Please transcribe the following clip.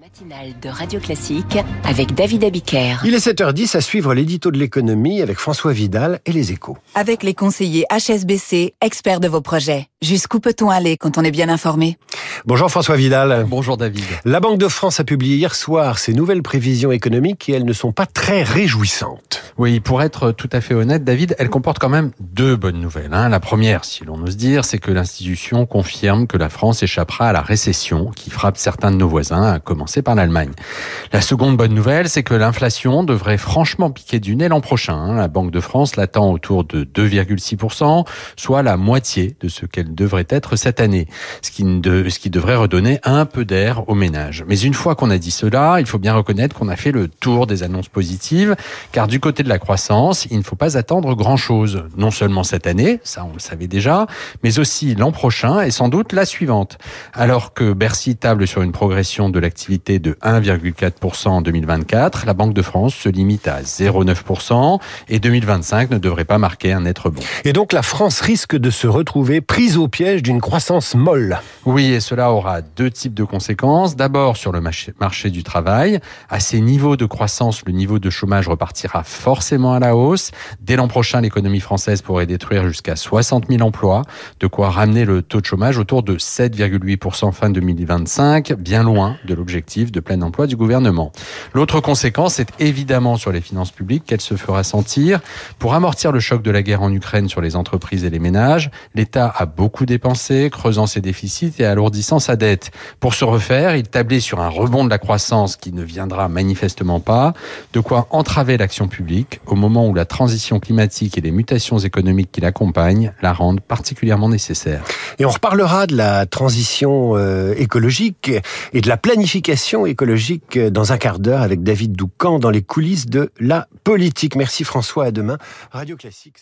matinale de Radio Classique avec David Abiker. Il est 7h10 à suivre l'édito de l'économie avec François Vidal et les échos. Avec les conseillers HSBC, experts de vos projets. Jusqu'où peut-on aller quand on est bien informé? Bonjour François Vidal. Bonjour David. La Banque de France a publié hier soir ses nouvelles prévisions économiques et elles ne sont pas très réjouissantes. Oui, pour être tout à fait honnête, David, elles comportent quand même deux bonnes nouvelles. Hein. La première, si l'on ose dire, c'est que l'institution confirme que la France échappera à la récession qui frappe certains de nos voisins, à commencer par l'Allemagne. La seconde bonne nouvelle, c'est que l'inflation devrait franchement piquer du nez l'an prochain. Hein. La Banque de France l'attend autour de 2,6%, soit la moitié de ce qu'elle devrait être cette année, ce qui, de, ce qui devrait redonner un peu d'air aux ménages. Mais une fois qu'on a dit cela, il faut bien reconnaître qu'on a fait le tour des annonces positives, car du côté de la croissance, il ne faut pas attendre grand-chose, non seulement cette année, ça on le savait déjà, mais aussi l'an prochain et sans doute la suivante. Alors que Bercy table sur une progression de l'activité de 1,4% en 2024, la Banque de France se limite à 0,9% et 2025 ne devrait pas marquer un être bon. Et donc la France risque de se retrouver prise au piège d'une croissance molle. Oui, et cela aura deux types de conséquences. D'abord sur le marché du travail. À ces niveaux de croissance, le niveau de chômage repartira forcément à la hausse. Dès l'an prochain, l'économie française pourrait détruire jusqu'à 60 000 emplois, de quoi ramener le taux de chômage autour de 7,8% fin 2025, bien loin de l'objectif de plein emploi du gouvernement. L'autre conséquence est évidemment sur les finances publiques qu'elle se fera sentir. Pour amortir le choc de la guerre en Ukraine sur les entreprises et les ménages, l'État a beaucoup dépensé, creusant ses déficits et alourdissant sa dette. Pour se refaire, il tablait sur un rebond de la croissance qui ne viendra manifestement pas, de quoi entraver l'action publique au moment où la transition climatique et les mutations économiques qui l'accompagnent la rendent particulièrement nécessaire. Et on reparlera de la transition euh, écologique et de la planification écologique dans un quart d'heure avec David Doucan dans les coulisses de la politique. Merci François, à demain. Radio Classique.